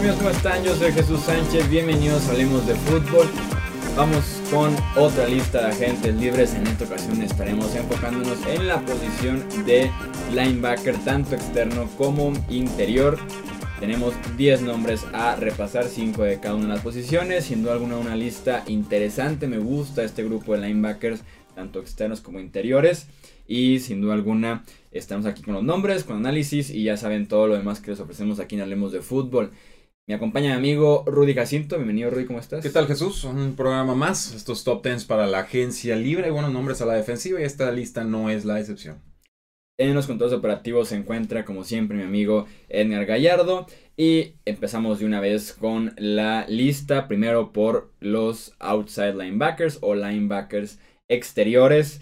¿Cómo están? Yo soy Jesús Sánchez, bienvenidos a Hablemos de Fútbol. Vamos con otra lista de agentes libres. En esta ocasión estaremos enfocándonos en la posición de linebacker, tanto externo como interior. Tenemos 10 nombres a repasar, 5 de cada una de las posiciones. Sin duda alguna una lista interesante. Me gusta este grupo de linebackers, tanto externos como interiores. Y sin duda alguna estamos aquí con los nombres, con análisis y ya saben todo lo demás que les ofrecemos aquí en Hablemos de Fútbol. Me acompaña mi amigo Rudy Jacinto. Bienvenido, Rudy, ¿cómo estás? ¿Qué tal, Jesús? Un programa más. Estos top 10 para la agencia libre. Hay buenos nombres a la defensiva y esta lista no es la excepción. En los controles operativos se encuentra, como siempre, mi amigo Edgar Gallardo. Y empezamos de una vez con la lista. Primero por los outside linebackers o linebackers exteriores.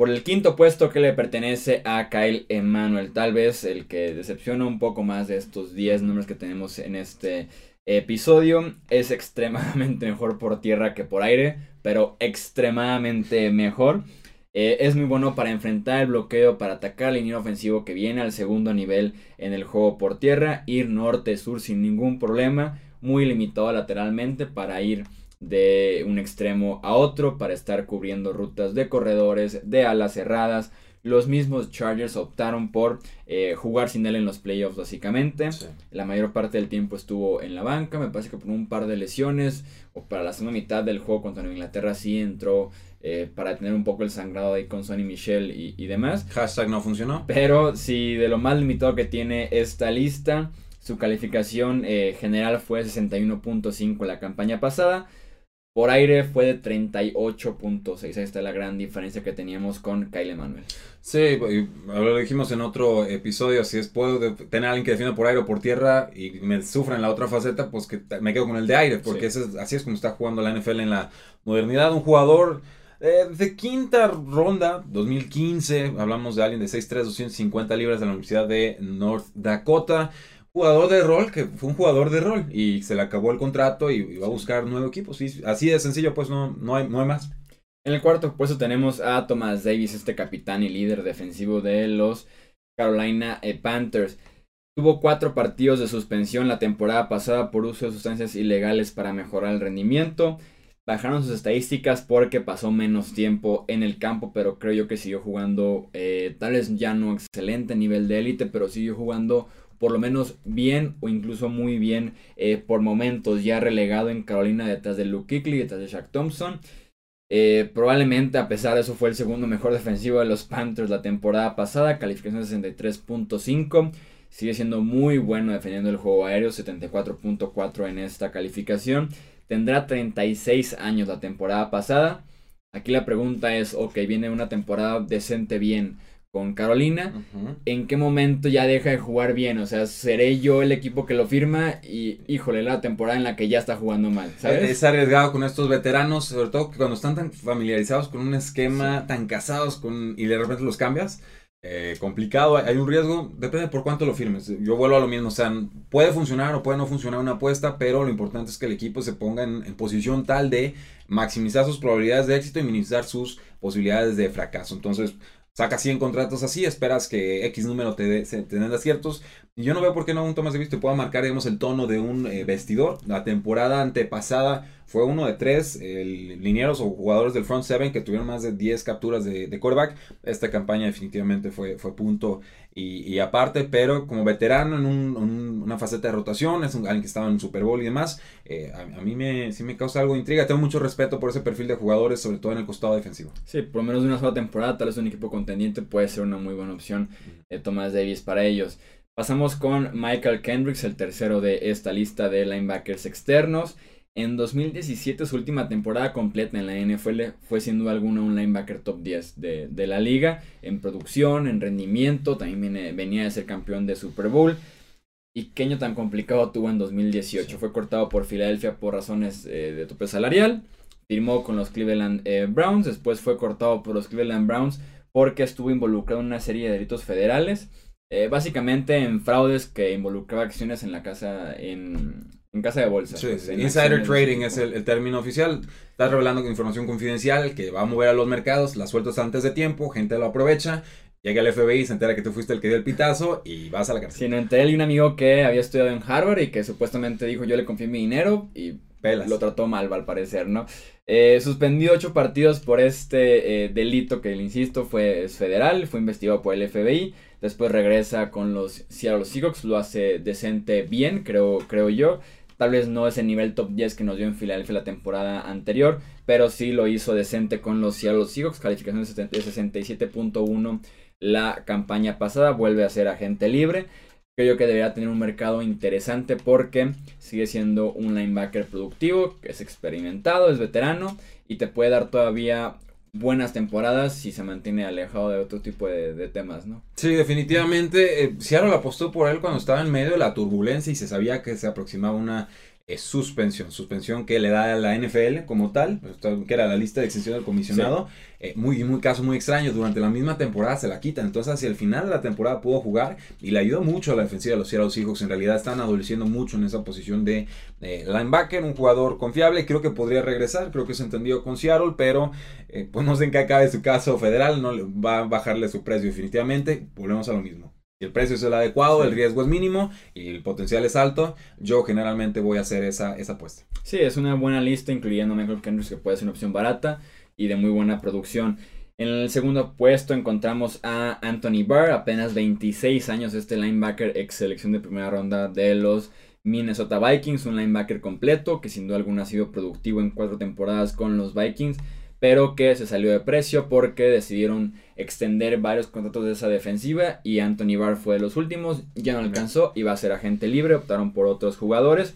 Por el quinto puesto que le pertenece a Kyle Emanuel, tal vez el que decepciona un poco más de estos 10 nombres que tenemos en este episodio, es extremadamente mejor por tierra que por aire, pero extremadamente mejor. Eh, es muy bueno para enfrentar el bloqueo, para atacar al línea ofensivo que viene al segundo nivel en el juego por tierra, ir norte-sur sin ningún problema, muy limitado lateralmente para ir de un extremo a otro para estar cubriendo rutas de corredores, de alas cerradas. Los mismos Chargers optaron por eh, jugar sin él en los playoffs básicamente. La mayor parte del tiempo estuvo en la banca. Me parece que por un par de lesiones o para la segunda mitad del juego contra Nueva Inglaterra sí entró eh, para tener un poco el sangrado ahí con Sonny Michel y, demás. Hashtag no funcionó. Pero si de lo más limitado que tiene esta lista, su calificación eh, general fue 61.5 la campaña pasada. Por aire fue de 38.6. Ahí está la gran diferencia que teníamos con Kyle Emanuel. Sí, lo dijimos en otro episodio. Si es puedo tener a alguien que defienda por aire o por tierra y me sufra en la otra faceta, pues que me quedo con el de aire. Porque así es como está jugando la NFL en la modernidad. Un jugador eh, de quinta ronda, 2015. Hablamos de alguien de 6'3, 250 libras de la Universidad de North Dakota jugador de rol, que fue un jugador de rol y se le acabó el contrato y, va a buscar nuevo equipo. así de sencillo, pues no, no, hay, no hay más. En el cuarto puesto tenemos a Thomas Davis, este capitán y líder defensivo de los Carolina eh, Panthers. Tuvo cuatro partidos de suspensión la temporada pasada por uso de sustancias ilegales para mejorar el rendimiento. Bajaron sus estadísticas porque pasó menos tiempo en el campo, pero creo yo que siguió jugando, eh, tal vez ya no excelente nivel de élite, pero siguió jugando por lo menos bien o incluso muy bien eh, por momentos, ya relegado en Carolina detrás de Luke Kuechly, detrás de Shaq Thompson. Eh, probablemente a pesar de eso fue el segundo mejor defensivo de los Panthers la temporada pasada, calificación 63.5. Sigue siendo muy bueno defendiendo el juego aéreo, 74.4 en esta calificación. Tendrá 36 años la temporada pasada. Aquí la pregunta es, ok, viene una temporada decente bien con Carolina, ¿en qué momento ya deja de jugar bien? O sea, seré yo el equipo que lo firma y, híjole, la temporada en la que ya está jugando mal, ¿sabes? Es arriesgado con estos veteranos, sobre todo que cuando están tan familiarizados con un esquema, tan casados con y de repente los cambias. Eh, complicado, hay un riesgo, depende por cuánto lo firmes. Yo vuelvo a lo mismo, o sea, puede funcionar o puede no funcionar una apuesta, pero lo importante es que el equipo se ponga en, en posición tal de maximizar sus probabilidades de éxito y minimizar sus posibilidades de fracaso. Entonces, saca 100 contratos así, esperas que X número te, de, te den aciertos. Y yo no veo por qué no un Tomás de Visto pueda marcar, digamos, el tono de un eh, vestidor. La temporada antepasada fue uno de tres linieros o jugadores del front seven que tuvieron más de 10 capturas de, de quarterback. Esta campaña definitivamente fue, fue punto y, aparte, pero como veterano en una faceta de rotación, es un, alguien que estaba en Super Bowl y demás, eh, a, mí me, sí me causa algo de intriga. Tengo mucho respeto por ese perfil de jugadores, sobre todo en el costado defensivo. Sí, por lo menos de una sola temporada, tal vez un equipo contendiente puede ser una muy buena opción de Thomas Davis para ellos. Pasamos con Michael Kendricks, el tercero de esta lista de linebackers externos. En 2017, su última temporada completa en la NFL fue sin duda alguna un linebacker top 10 de, la liga, en producción, en rendimiento, también venía de ser campeón de Super Bowl. ¿Y qué año tan complicado tuvo en 2018? Fue cortado por Filadelfia por razones eh, de tope salarial, firmó con los Cleveland eh, Browns, después fue cortado por los Cleveland Browns porque estuvo involucrado en una serie de delitos federales, eh, básicamente en fraudes que involucraba acciones en la casa, en en casa de bolsa. Pues, insider trading es el, término oficial. Estás revelando información confidencial que va a mover a los mercados, la sueltas antes de tiempo, gente lo aprovecha Llega el FBI, se entera que tú fuiste el que dio el pitazo y vas a la cárcel. Sí, no, entre él y un amigo que había estudiado en Harvard y que supuestamente dijo yo le confié mi dinero y Pelas. lo trató mal, al parecer, ¿no? Eh, suspendió ocho partidos por este eh, delito que, le insisto, fue es federal, fue investigado por el FBI. Después regresa con los Seattle Seahawks, lo hace decente bien, creo, creo yo. Tal vez no es el nivel top 10 que nos dio en Filadelfia la temporada anterior, pero sí lo hizo decente con los Seattle Seahawks, calificación de 67.1 la campaña pasada, vuelve a ser agente libre. Creo que debería tener un mercado interesante porque sigue siendo un linebacker productivo, es experimentado, es veterano y te puede dar todavía buenas temporadas si se mantiene alejado de otro tipo de, temas, ¿no? Sí, definitivamente. Eh, Seattle apostó por él cuando estaba en medio de la turbulencia y se sabía que se aproximaba una suspensión, suspensión que le da a la NFL como tal, que era la lista de extensión del comisionado, eh, muy, muy caso muy extraño, durante la misma temporada se la quitan, entonces hacia el final de la temporada pudo jugar y le ayudó mucho a la defensiva de los Seattle Seahawks, en realidad están adoleciendo mucho en esa posición de linebacker, un jugador confiable, creo que podría regresar, creo que se entendió con Seattle, pero eh, pues no sé en qué acabe su caso federal, no va a bajarle su precio definitivamente, volvemos a lo mismo. Si el precio es el adecuado, el riesgo es mínimo y el potencial es alto, yo generalmente voy a hacer esa, esa apuesta. Sí, es una buena lista, incluyendo Michael Kendricks, que puede ser una opción barata y de muy buena producción. En el segundo puesto encontramos a Anthony Barr, apenas 26 años, este linebacker ex selección de primera ronda de los Minnesota Vikings, un linebacker completo que sin duda alguna ha sido productivo en cuatro temporadas con los Vikings pero que se salió de precio porque decidieron extender varios contratos de esa defensiva y Anthony Barr fue de los últimos, ya no alcanzó, iba a ser agente libre, optaron por otros jugadores.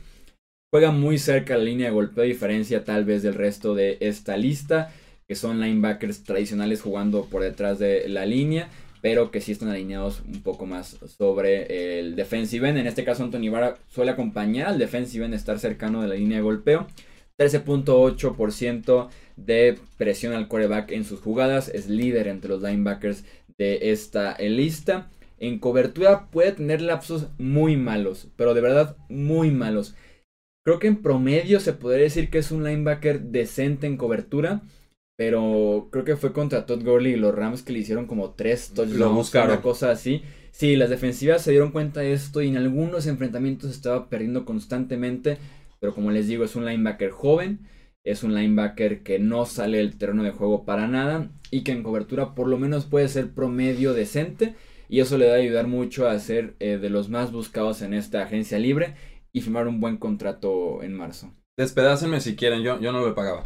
Juega muy cerca la línea de golpeo, diferencia tal vez del resto de esta lista, que son linebackers tradicionales jugando por detrás de la línea, pero que sí están alineados un poco más sobre el defensive end. En este caso, Anthony Barr suele acompañar al defensive end, estar cercano de la línea de golpeo. 13.8% de presión al coreback en sus jugadas. Es líder entre los linebackers de esta lista. En cobertura puede tener lapsos muy malos, pero de verdad muy malos. Creo que en promedio se podría decir que es un linebacker decente en cobertura. Pero creo que fue contra Todd Gurley y los Rams que le hicieron como tres touchdowns, una cosa así. Sí, las defensivas se dieron cuenta de esto y en algunos enfrentamientos estaba perdiendo constantemente. Pero como les digo, es un linebacker joven, es un linebacker que no sale del terreno de juego para nada y que en cobertura por lo menos puede ser promedio decente. Y eso le va a ayudar mucho a ser eh, de los más buscados en esta agencia libre y firmar un buen contrato en marzo. Despedácenme si quieren, yo, yo no lo pagaba.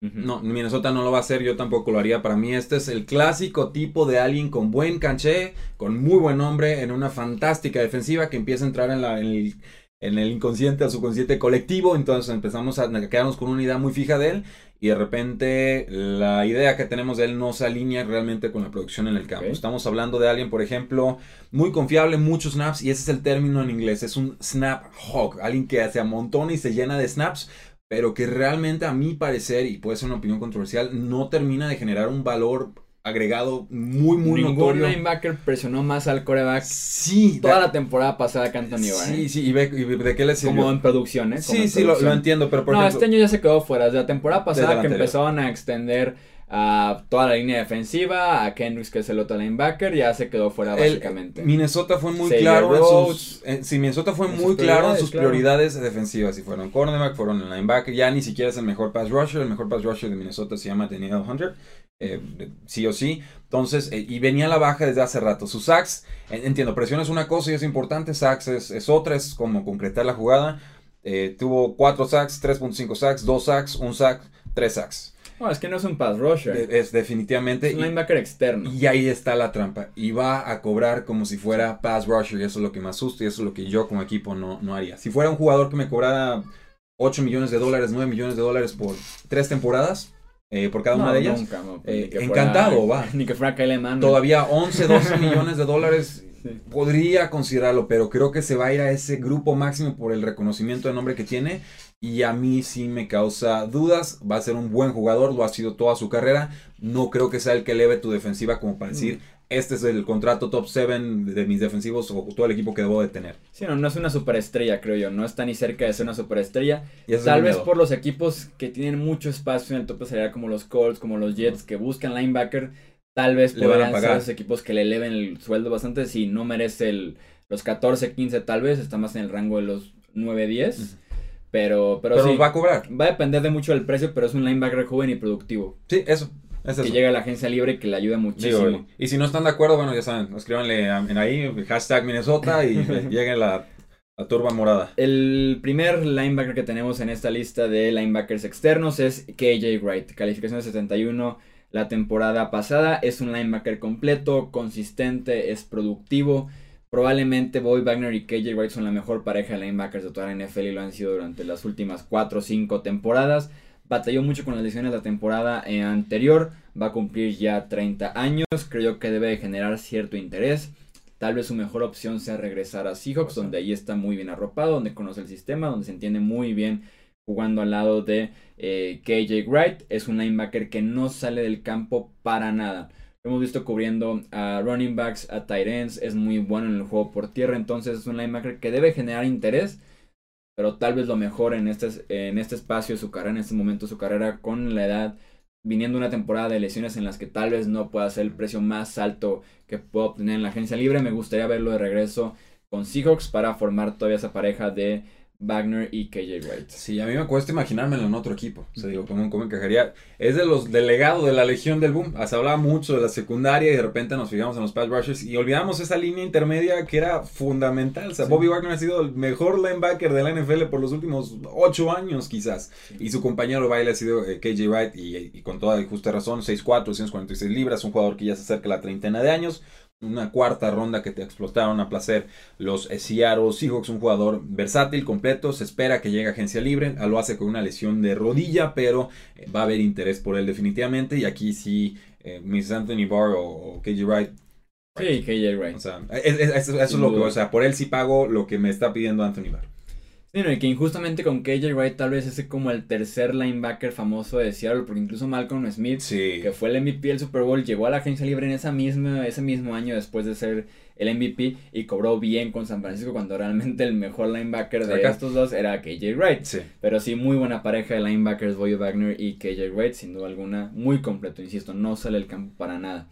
No, Minnesota no lo va a hacer, yo tampoco lo haría. Para mí este es el clásico tipo de alguien con buen canché, con muy buen nombre, en una fantástica defensiva que empieza a entrar en, la, en el en el inconsciente, al subconsciente colectivo, entonces empezamos a quedarnos con una idea muy fija de él y de repente la idea que tenemos de él no se alinea realmente con la producción en el campo. Estamos hablando de alguien, por ejemplo, muy confiable, muchos snaps y ese es el término en inglés, es un snap hog, alguien que se amontona y se llena de snaps, pero que realmente a mi parecer, y puede ser una opinión controversial, no termina de generar un valor agregado muy, muy Ningún notorio. linebacker presionó más al coreback. Sí. Toda la temporada pasada que Anthony Sí, sí, y, de qué le sirvió. Como en producción, ¿eh? sí, sí, Lo, entiendo, pero por No, este año ya se quedó fuera. Desde la temporada pasada que empezaron a extender a toda la línea defensiva, a Kendricks que es el otro linebacker, ya se quedó fuera básicamente. Minnesota fue muy claro en sus, eh, Minnesota fue muy claro en sus prioridades defensivas, si fueron cornerback, fueron el linebacker, ya ni siquiera es el mejor pass rusher, el mejor pass rusher de Minnesota se llama Daniel Hunter, eh, sí o sí. Entonces, eh, y venía a la baja desde hace rato. Sus sacks, entiendo, presión es una cosa y es importante, sacks es, otra, es como concretar la jugada. Eh, tuvo 4 sacks, 3.5 sacks, 2 sacks, 1 sack, 3 sacks. No, es que no es un pass rusher. Es, definitivamente. Es un linebacker externo. Y ahí está la trampa. Y va a cobrar como si fuera pass rusher. Y eso es lo que me asusta y eso es lo que yo como equipo no, no haría. Si fuera un jugador que me cobrara 8 millones de dólares, 9 millones de dólares por 3 temporadas, eh, por cada una de ellas. Eh, encantado, va. Ni que fuera Kyle Todavía 11, 12 millones de dólares podría considerarlo, pero creo que se va a ir a ese grupo máximo por el reconocimiento de nombre que tiene. Y a mí sí me causa dudas. Va a ser un buen jugador, lo ha sido toda su carrera. No creo que sea el que eleve tu defensiva como para decir, mm este es el contrato top 7 de mis defensivos o todo el equipo que debo de tener. Sí, no, no es una superestrella, creo yo. No está ni cerca de ser una superestrella. Tal vez por los equipos que tienen mucho espacio en el tope salarial, como los Colts, como los Jets, que buscan linebacker, tal vez pagar. ser esos equipos que le eleven el sueldo bastante. Si no merece el, los 14, 15 tal vez, está más en el rango de los 9, 10. Ujú. Pero, pero, Pero sí, va a cobrar. va a depender de mucho del precio, pero es un linebacker joven y productivo. Sí, eso. Es eso. Que llega a la agencia libre y que le ayuda muchísimo. Digo, y si no están de acuerdo, bueno, ya saben, escríbanle a- en ahí, hashtag Minnesota y llegue la, la turba morada. El primer linebacker que tenemos en esta lista de linebackers externos es KJ Wright. Calificación de 71 la temporada pasada. Es un linebacker completo, consistente, es productivo. Probablemente Bobby Wagner y KJ Wright son la mejor pareja de linebackers de toda la NFL y lo han sido durante las últimas 4 o 5 temporadas. Batalló mucho con las lesiones la temporada eh, anterior. Va a cumplir ya 30 años. Creo que debe de generar cierto interés. Tal vez su mejor opción sea regresar a Seahawks, donde ahí está muy bien arropado, donde conoce el sistema, donde se entiende muy bien jugando al lado de eh, KJ Wright. Es un linebacker que no sale del campo para nada. Hemos visto cubriendo a running backs, a tight. Es muy bueno en el juego por tierra. Entonces es un linebacker que debe generar interés. Pero tal vez lo mejor en este, en este espacio su carrera, en este momento su carrera, con la edad, viniendo una temporada de lesiones en las que tal vez no pueda ser el precio más alto que pueda obtener en la agencia libre. Me gustaría verlo de regreso con Seahawks para formar todavía esa pareja de Wagner y KJ Wright. Sí, a mí me cuesta imaginármelo en otro equipo. O sea, digo, ¿cómo, cómo encajaría? Es de los delegados de la Legión del Boom. Se hablaba mucho de la secundaria y de repente nos fijamos en los pass rushers y olvidamos esa línea intermedia que era fundamental. O sea, Sí. Bobby Wagner ha sido el mejor linebacker de la NFL por los últimos ocho años, quizás. Y su compañero de baile ha sido eh, KJ Wright y, y con toda justa razón, 6'4, 246 libras, un jugador que ya se acerca a la treintena de años. Una cuarta ronda que te explotaron a placer los eh, Seattle Seahawks, un jugador versátil, completo. Se espera que llegue a agencia libre. Ah, Lo hace con una lesión de rodilla, pero eh, va a haber interés por él definitivamente. Y aquí sí, eh, Miss Anthony Barr o, Wright. Sí, KJ Wright. O sea, es- es- eso, eso es lo que, o sea, por él sí pago lo que me está pidiendo Anthony Barr. Sí, no, y que injustamente con KJ Wright tal vez es como el tercer linebacker famoso de Seattle, porque incluso Malcolm Smith, Sí. que fue el MVP del Super Bowl, llegó a la agencia libre en esa misma, ese mismo año después de ser el MVP y cobró bien con San Francisco cuando realmente el mejor linebacker de Acá. estos dos era KJ Wright. Sí. Pero sí, muy buena pareja de linebackers, Boy Wagner y KJ Wright, sin duda alguna, muy completo, insisto, no sale del campo para nada.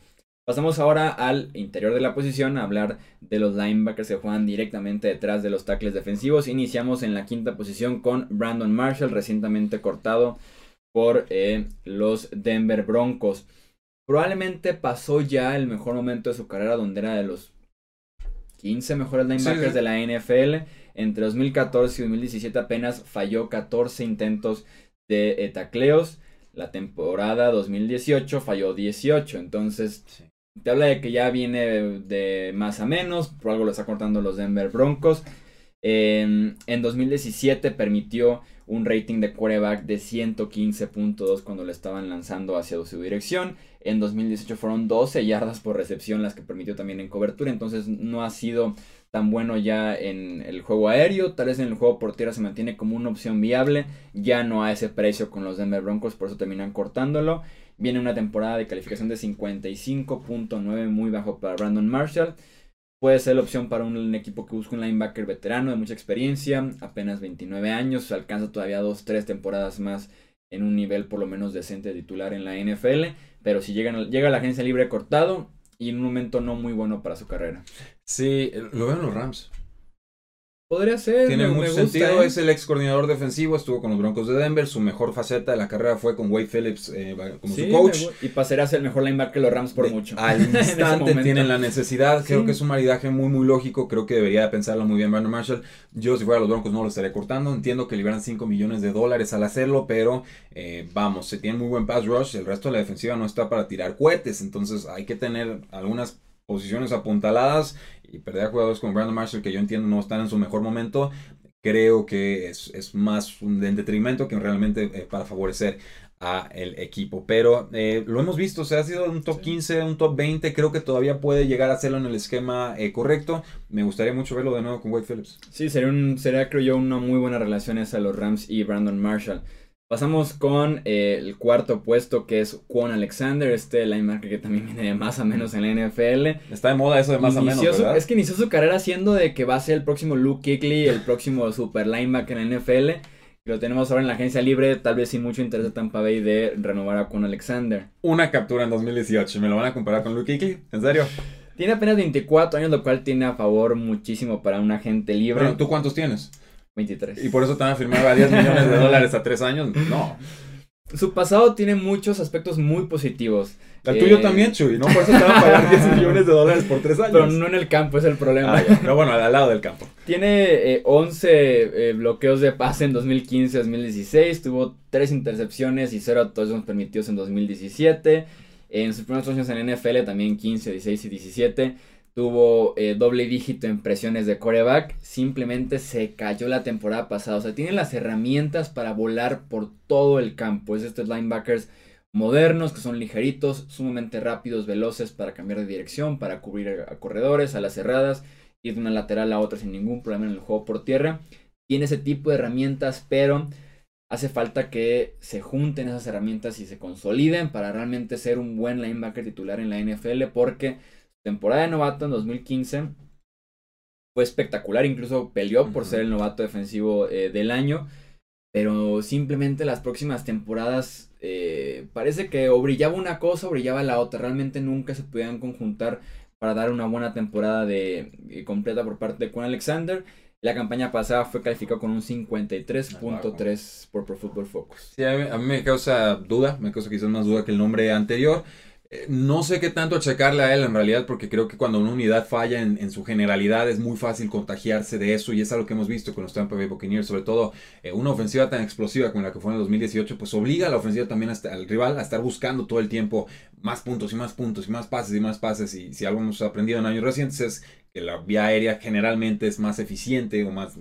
Pasamos ahora al interior de la posición a hablar de los linebackers que juegan directamente detrás de los tackles defensivos. Iniciamos en la quinta posición con Brandon Marshall, recientemente cortado por eh, los Denver Broncos. Probablemente pasó ya el mejor momento de su carrera, donde era de los 15 mejores linebackers sí. de la NFL. Entre 2014 y 2017 apenas falló 14 intentos de eh, tacleos. La temporada 2018 falló 18. Entonces, Sí. Te habla de que ya viene de, más a menos. Por algo lo está cortando los Denver Broncos. En 2017 permitió un rating de quarterback de 115.2 cuando le estaban lanzando hacia su dirección. En 2018 fueron 12 yardas por recepción las que permitió también en cobertura. Entonces no ha sido tan bueno ya en el juego aéreo. Tal vez en el juego por tierra se mantiene como una opción viable. Ya no a ese precio con los Denver Broncos, por eso terminan cortándolo. Viene una temporada de calificación de 55.9, muy bajo para Brandon Marshall. Puede ser la opción para un equipo que busca un linebacker veterano de mucha experiencia, apenas 29 años, alcanza todavía 2-3 temporadas más en un nivel por lo menos decente de titular en la NFL, pero si llegan, llega a la agencia libre cortado y en un momento no muy bueno para su carrera. Sí, lo veo en los Rams. Podría ser, Tiene me- me mucho gusta, sentido, ¿eh? es el ex coordinador defensivo, estuvo con los Broncos de Denver, su mejor faceta de la carrera fue con Wade Phillips eh, como Sí, su coach. me y pasará a ser el mejor linebacker de los Rams por De- mucho. Al instante tienen la necesidad. Creo Sí. que es un maridaje muy, muy lógico. Creo que debería de pensarlo muy bien Brandon Marshall. Yo, si fuera los Broncos, no lo estaría cortando. Entiendo que liberan 5 millones de dólares al hacerlo, pero eh, vamos, se tiene muy buen pass rush. El resto de la defensiva no está para tirar cohetes. Entonces, hay que tener algunas posiciones apuntaladas y perder a jugadores como Brandon Marshall, que yo entiendo no están en su mejor momento. Creo que es, es más un en detrimento que realmente eh, para favorecer a el equipo. Pero eh, lo hemos visto, o sea, ha sido un top Sí. 15, un top 20. Creo que todavía puede llegar a hacerlo en el esquema eh, correcto. Me gustaría mucho verlo de nuevo con Wade Phillips. Sí, sería, un, sería creo yo una muy buena relación esa los Rams y Brandon Marshall. Pasamos con eh, el cuarto puesto que es Quan Alexander, este linebacker que también viene de más a menos en la NFL. Está de moda eso de más a menos, Inició su- ¿verdad? es que inició su carrera siendo de que va a ser el próximo Luke Kuechly, el próximo super linebacker en la NFL. Lo tenemos ahora en la agencia libre, tal vez sin mucho interés de Tampa Bay de renovar a con Alexander. Una captura en 2018, ¿me lo van a comparar con Luke Kuechly? ¿En serio? Tiene apenas 24 años, lo cual tiene a favor muchísimo para un agente libre. Pero, ¿Tú cuántos tienes? 23. ¿Y por eso te van a firmar a 10 millones de dólares a 3 años? No. Su pasado tiene muchos aspectos muy positivos. El Eh, tuyo también, Chuy, ¿no? Por eso te van a pagar 10 millones de dólares por 3 años. Pero no en el campo, es el problema. Ah, ya. Pero bueno, al lado del campo. Tiene eh, 11 eh, bloqueos de pase en 2015-2016. Tuvo 3 intercepciones y 0 touchdowns permitidos en 2017. En sus primeros años en NFL, también 15, 16 y 17. Tuvo eh, doble dígito en presiones de coreback. Simplemente se cayó la temporada pasada. O sea, tiene las herramientas para volar por todo el campo. Es estos linebackers modernos que son ligeritos, sumamente rápidos, veloces para cambiar de dirección, para cubrir a, corredores, a las cerradas, ir de una lateral a otra sin ningún problema en el juego por tierra. Tiene ese tipo de herramientas, pero hace falta que se junten esas herramientas y se consoliden para realmente ser un buen linebacker titular en la NFL, porque temporada de novato en 2015 fue espectacular, incluso peleó por ser el novato defensivo eh, del año, pero simplemente las próximas temporadas eh, parece que o brillaba una cosa o brillaba la otra, realmente nunca se podían conjuntar para dar una buena temporada de, eh, completa por parte de Quan Alexander. La campaña pasada fue calificado con un 53.3 por Pro Football Focus. Sí, a mí, a mí me causa duda, me causa quizás más duda que el nombre anterior. Eh, No sé qué tanto achacarle a él en realidad, porque creo que cuando una unidad falla en, su generalidad es muy fácil contagiarse de eso y es algo que hemos visto con los Tampa Bay Buccaneers, sobre todo eh, una ofensiva tan explosiva como la que fue en el 2018, pues obliga a la ofensiva también a estar- al rival a estar buscando todo el tiempo más puntos y más puntos y más pases y más pases y si algo hemos aprendido en años recientes es que la vía aérea generalmente es más eficiente o más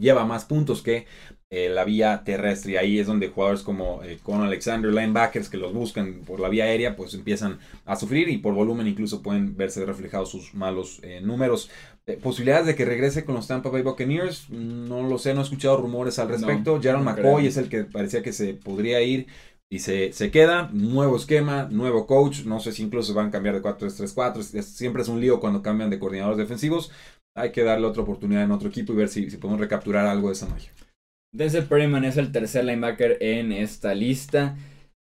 lleva más puntos que eh, la vía terrestre. Y ahí es donde jugadores como eh, Con Alexander, linebackers que los buscan por la vía aérea, pues empiezan a sufrir y por volumen incluso pueden verse reflejados sus malos eh, números. Eh, posibilidades de que regrese con los Tampa Bay Buccaneers, no lo sé, no he escuchado rumores al respecto. Jaron no McCoy creo. es el que parecía que se podría ir y se, se queda. Nuevo esquema, nuevo coach. No sé si incluso van a cambiar de 4-3-3-4. Es- es- Siempre es un lío cuando cambian de coordinadores defensivos. Hay que darle otra oportunidad en otro equipo y ver si, si podemos recapturar algo de esa magia. Denzel Perryman es el tercer linebacker en esta lista.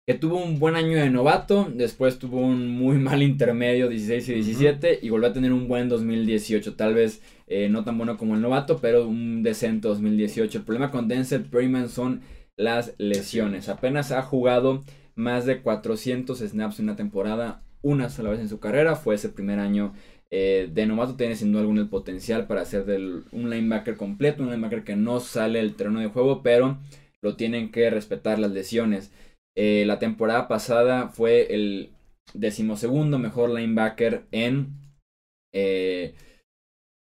Que tuvo un buen año de novato, después tuvo un muy mal intermedio 16 y 17 y volvió a tener un buen 2018. Tal vez eh, no tan bueno como el novato, pero un decente 2018. El problema con Denzel Perryman son las lesiones. Apenas ha jugado más de 400 snaps en una temporada, una sola vez en su carrera. Fue ese primer año eh, de novato. Tiene sin duda alguna el potencial para ser del, un linebacker completo, un linebacker que no sale del terreno de juego, pero lo tienen que respetar las lesiones. Eh, la temporada pasada fue el decimosegundo mejor linebacker en eh,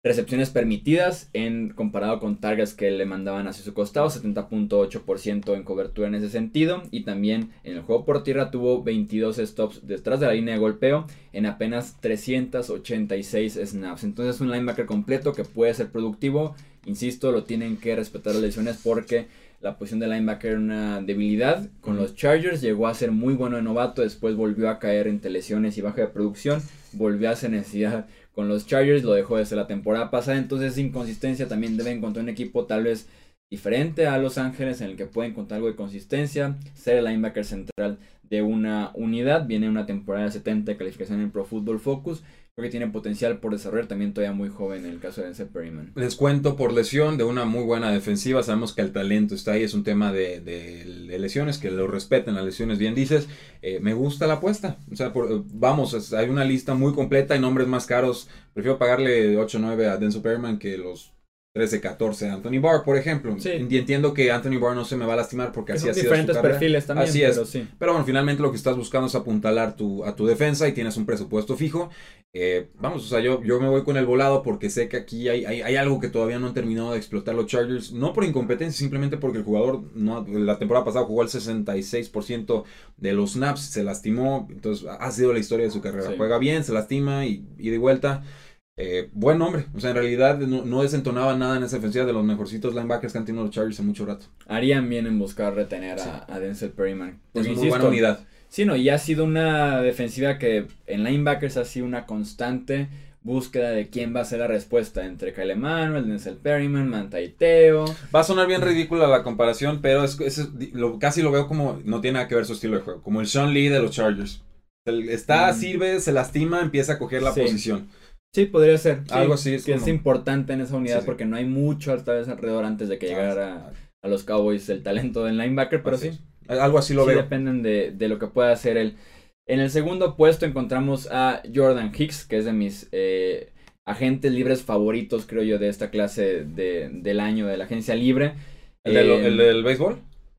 recepciones permitidas en comparado con targets que le mandaban hacia su costado, 70.8% en cobertura en ese sentido y también en el juego por tierra tuvo 22 stops detrás de la línea de golpeo en apenas 386 snaps. Entonces es un linebacker completo que puede ser productivo, insisto, lo tienen que respetar las lesiones porque la posición de linebacker era una debilidad. Con los Chargers, llegó a ser muy bueno de novato, después volvió a caer entre lesiones y baja de producción, volvió a hacer necesidad con los Chargers, lo dejó desde la temporada pasada, entonces esa inconsistencia también debe encontrar un equipo tal vez diferente a Los Ángeles en el que puede encontrar algo de consistencia, ser el linebacker central de una unidad, viene una temporada de 70 de calificación en Pro Football Focus, creo que tiene potencial por desarrollar, también todavía muy joven en el caso de Denzel Perryman. Les cuento por lesión de una muy buena defensiva. Sabemos que el talento está ahí. Es un tema de, de- de lesiones, que lo respeten las lesiones, bien dices. Eh, me gusta la apuesta. O sea, por- vamos, es- hay una lista muy completa y nombres más caros. Prefiero pagarle 8-9 a Denzel Perryman que los 13-14 a Anthony Barr, por ejemplo. Sí. Y entiendo que Anthony Barr no se me va a lastimar porque Que así ha sido su diferentes perfiles también, Así es. pero sí. Pero bueno, finalmente lo que estás buscando es apuntalar tu, a tu defensa y tienes un presupuesto fijo. Eh, vamos, o sea, yo, yo me voy con el volado porque sé que aquí hay, hay, hay algo que todavía no han terminado de explotar los Chargers. No por incompetencia, simplemente porque el jugador no, la temporada pasada jugó el 66% de los snaps, se lastimó. Entonces ha sido la historia de su carrera. Sí. Juega bien, se lastima y, y de vuelta. Eh, buen nombre, o sea, en realidad no, no desentonaba nada en esa ofensiva de los mejorcitos linebackers que han tenido los Chargers en mucho rato. Harían bien en buscar retener Sí. a, a Denzel Perryman. Es muy insisto, buena unidad. Sí, no, y ha sido una defensiva que en linebackers ha sido una constante. búsqueda de quién va a ser la respuesta entre Kyle Emanuel, Denzel Perryman, Mantaiteo. Va a sonar bien ridícula la comparación, pero es, es- lo, casi lo veo como no tiene nada que ver su estilo de juego, como el Sean Lee de los Chargers. Está, Mm. sirve, se lastima, empieza a coger la Sí. posición. Sí, podría ser. sí, Algo así, es que es importante en esa unidad Sí, porque no hay mucho tal vez alrededor antes de que llegara Ah, a los Cowboys el talento del linebacker, pero así sí. es. Algo así lo sí veo. dependen de, de lo que pueda hacer él. En el segundo puesto encontramos a Jordan Hicks, que es de mis eh, agentes libres favoritos, creo yo, de esta clase de, del año de la agencia libre. ¿El, del- Eh, el del béisbol?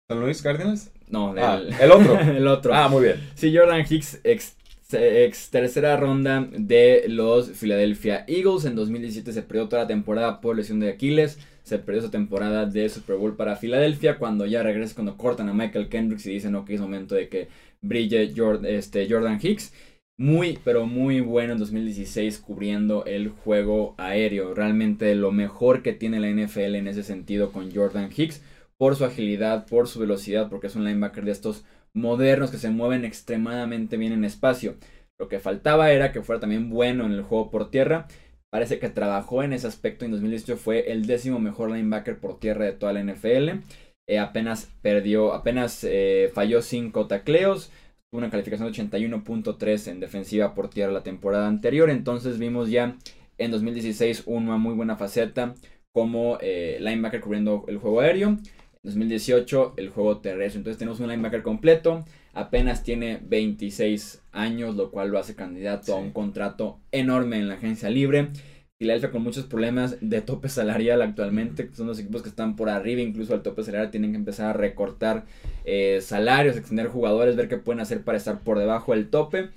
¿San Luis Cardinals? No, Ah, el otro. el otro. Ah, muy bien. Sí, Jordan Hicks, ex, ex tercera ronda de los Philadelphia Eagles. En 2017 se perdió toda la temporada por lesión de Aquiles. Se perdió esa temporada de Super Bowl para Filadelfia. Cuando ya regresa, cuando cortan a Michael Kendricks y dicen, ok, es momento de que brille este, Jordan Hicks. Muy, pero muy bueno en 2016 cubriendo el juego aéreo. Realmente lo mejor que tiene la NFL en ese sentido con Jordan Hicks. Por su agilidad, por su velocidad, porque es un linebacker de estos modernos que se mueven extremadamente bien en espacio. Lo que faltaba era que fuera también bueno en el juego por tierra. Parece que trabajó en ese aspecto. En 2018 fue el décimo mejor linebacker por tierra de toda la NFL. Eh, apenas perdió, apenas eh, falló 5 tacleos. Tuvo una calificación de 81.3 en defensiva por tierra la temporada anterior. Entonces vimos ya en 2016 una muy buena faceta como eh, linebacker cubriendo el juego aéreo. En 2018 el juego terrestre. Entonces tenemos un linebacker completo. Apenas tiene 26 años, lo cual lo hace candidato a un contrato enorme en la agencia libre. Filadelfia con muchos problemas de tope salarial actualmente. Son los equipos que están por arriba, incluso al tope salarial. Tienen que empezar a recortar eh, salarios, extender jugadores, ver qué pueden hacer para estar por debajo del tope.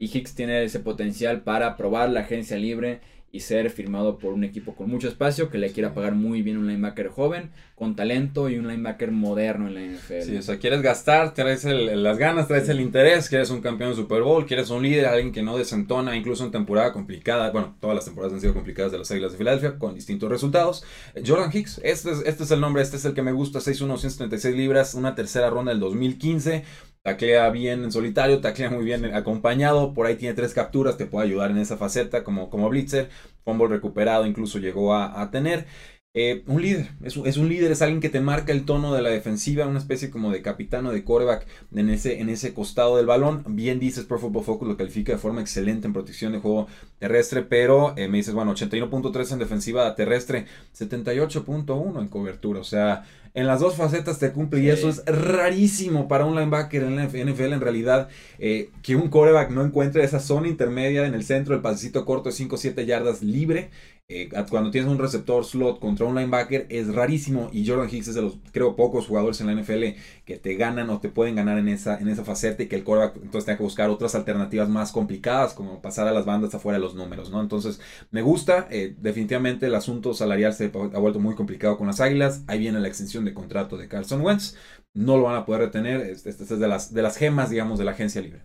Y Hicks tiene ese potencial para probar la agencia libre y ser firmado por un equipo con mucho espacio que le quiera pagar muy bien un linebacker joven, con talento y un linebacker moderno en la NFL. Sí, o sea, quieres gastar, traes el- las ganas, traes el interés, quieres un campeón de Super Bowl, quieres un líder, alguien que no desentona, incluso en temporada complicada. Bueno, todas las temporadas han sido complicadas de las Águilas de Filadelfia con distintos resultados. Eh, Jordan Hicks, este es, este es el nombre, este es el que me gusta, 6'1", 136 libras, una tercera ronda del 2015. Taclea bien en solitario, taclea muy bien acompañado. Por ahí tiene tres capturas, te puede ayudar en esa faceta como, como blitzer. Fumble recuperado incluso llegó a, a tener. Eh, un líder, es un, es un líder, es alguien que te marca el tono de la defensiva, una especie como de capitán o de quarterback en ese, en ese costado del balón. Bien dices, Pro Football Focus lo califica de forma excelente en protección de juego terrestre, pero eh, me dices, bueno, 81.3 en defensiva terrestre, 78.1 en cobertura, o sea, en las dos facetas te cumple y eso es rarísimo para un linebacker en la NFL en realidad, eh, que un quarterback no encuentre esa zona intermedia en el centro, el pasecito corto de 5 o 7 yardas libre. Eh, cuando tienes un receptor slot contra un linebacker es rarísimo y Jordan Hicks es de los creo pocos jugadores en la NFL que te ganan o te pueden ganar en esa en esa faceta y que el quarterback entonces tenga que buscar otras alternativas más complicadas como pasar a las bandas afuera de los números, ¿no? Entonces me gusta, eh, definitivamente el asunto salarial se ha vuelto muy complicado con las Águilas, ahí viene la extensión de contrato de Carson Wentz, no lo van a poder retener, este, este es de las, de las gemas digamos de la agencia libre.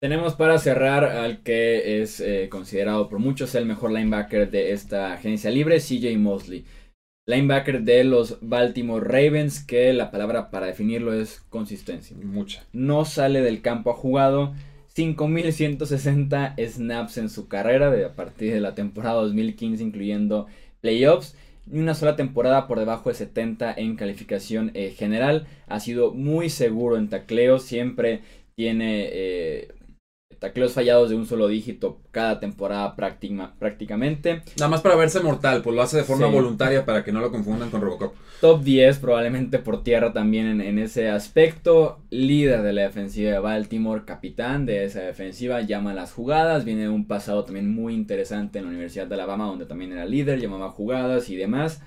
Tenemos para cerrar al que es eh, considerado por muchos el mejor linebacker de esta agencia libre, CJ Mosley. Linebacker de los Baltimore Ravens, que la palabra para definirlo es consistencia. Mucha. No sale del campo, ha jugado 5.160 snaps en su carrera de, a partir de la temporada 2015, incluyendo playoffs. Ni una sola temporada por debajo de 70 en calificación eh, general. Ha sido muy seguro en tacleo, siempre tiene eh, tacleos fallados de un solo dígito cada temporada práctima- prácticamente. Nada más para verse mortal, pues lo hace de forma Sí. voluntaria para que no lo confundan con Robocop. Top 10 probablemente por tierra también en, en ese aspecto. Líder de la defensiva de Baltimore, capitán de esa defensiva, llama las jugadas. Viene de un pasado también muy interesante en la Universidad de Alabama, donde también era líder, llamaba jugadas y demás.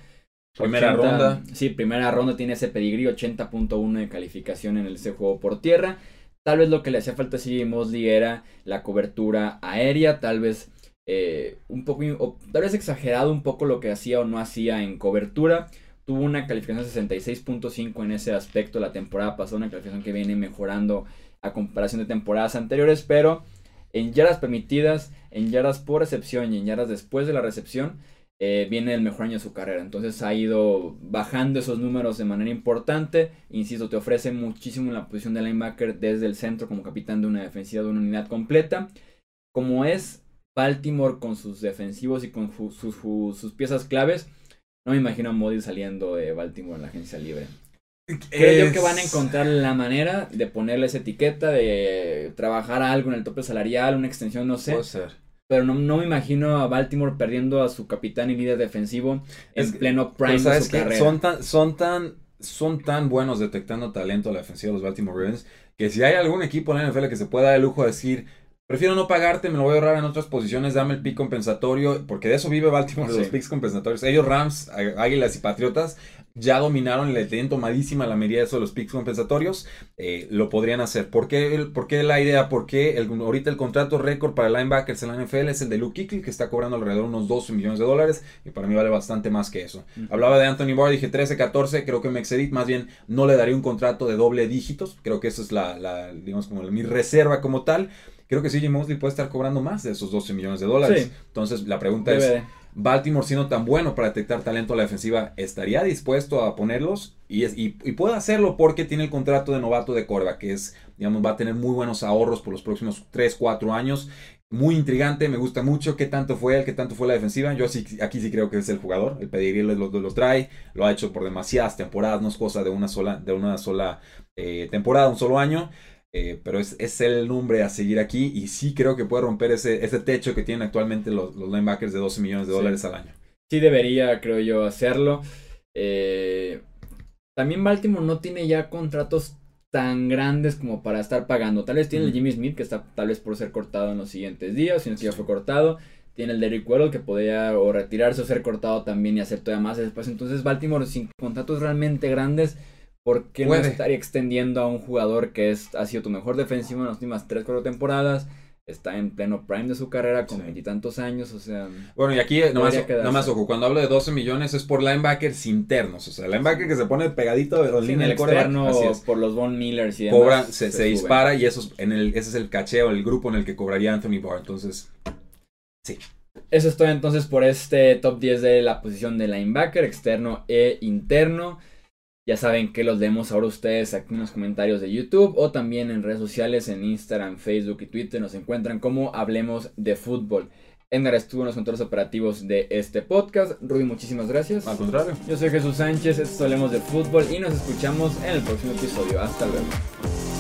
Primera ronda. Sí, primera ronda tiene ese pedigrí, 80.1 de calificación en ese juego por tierra. Tal vez lo que le hacía falta a CJ Mosley era la cobertura aérea, tal vez eh, un poco, tal vez exagerado un poco lo que hacía o no hacía en cobertura. Tuvo una calificación de 66.5 en ese aspecto la temporada pasada, una calificación que viene mejorando a comparación de temporadas anteriores, pero en yardas permitidas, en yardas por recepción y en yardas después de la recepción, eh, viene el mejor año de su carrera. Entonces ha ido bajando esos números de manera importante. Insisto, te ofrece muchísimo en la posición de linebacker desde el centro como capitán de una defensiva de una unidad completa. Como es Baltimore con sus defensivos y con sus, sus piezas claves, no me imagino a Modi saliendo de Baltimore en la agencia libre. Creo yo que van a encontrar la manera de ponerle esa etiqueta, de trabajar algo en el tope salarial, una extensión, no sé. Puede ser. Pero no, no me imagino a Baltimore perdiendo a su capitán y líder defensivo en pleno prime de su carrera. Son tan, son tan, son tan buenos detectando talento a la defensiva de los Baltimore Ravens que si hay algún equipo en la NFL que se pueda dar el lujo de decir Prefiero no pagarte, me lo voy a ahorrar en otras posiciones, dame el pick compensatorio, porque de eso vive Baltimore, los picks compensatorios. Ellos, Rams, Águilas y Patriotas, ya dominaron y le tienen tomadísima la medida de eso de los picks compensatorios, eh, lo podrían hacer. ¿Por qué, ¿Por qué, la idea? Porque el, ahorita el contrato récord para linebackers en la NFL es el de Luke Kuechly, que está cobrando alrededor de unos 12 millones de dólares, y para mí vale bastante más que eso. Hablaba de Anthony Barr, dije 13, 14, creo que me excedí, más bien no le daría un contrato de doble dígitos, creo que esa es la, digamos, como mi reserva como tal. Creo que CJ Mosley puede estar cobrando más de esos 12 millones de dólares. Entonces, la pregunta es, Baltimore siendo tan bueno para detectar talento a la defensiva, ¿estaría dispuesto a ponerlos? Y, es, y, puede hacerlo porque tiene el contrato de novato de Corva, que es, digamos, va a tener muy buenos ahorros por los próximos 3, 4 años. Muy intrigante, me gusta mucho qué tanto fue él, qué tanto fue la defensiva. Yo sí, aquí sí creo que es el jugador, el pedigrí lo, lo, lo trae, lo ha hecho por demasiadas temporadas, no es cosa de una sola, de una sola eh, temporada, un solo año. Eh, pero es, es, el nombre a seguir aquí y sí creo que puede romper ese, ese techo que tienen actualmente los, los linebackers de 12 millones de dólares al año. Sí debería, creo yo, hacerlo. Eh, también Baltimore no tiene ya contratos tan grandes como para estar pagando. Tal vez tiene el Jimmy Smith, que está tal vez por ser cortado en los siguientes días, si no es que ya fue cortado. Tiene el Derrick Weddle, que podría o retirarse o ser cortado también y hacer todavía más después. Entonces Baltimore sin contratos realmente grandes ¿Por qué no estaría extendiendo a un jugador que es, ha sido tu mejor defensivo en las últimas 3, 4 temporadas? Está en pleno prime de su carrera con veintitantos años, o sea... Bueno, y aquí nomás, nomás, ojo, cuando hablo de 12 millones es por linebackers internos, o sea, linebacker que se pone pegadito de sí, línea el externo por los Von Millers y demás. se, se, dispara y eso en el, ese es el cacheo, el grupo en el que cobraría Anthony Barr, entonces... Sí. Eso es todo entonces por este top 10 de la posición de linebacker, externo e interno. Ya saben que los leemos ahora ustedes aquí en los comentarios de YouTube o también en redes sociales, en Instagram, Facebook y Twitter. Nos encuentran como Hablemos de Fútbol. Edgar estuvo en los controles operativos de este podcast. Ruby, muchísimas gracias. Al contrario. Yo soy Jesús Sánchez, esto Hablemos de Fútbol y nos escuchamos en el próximo episodio. Hasta luego.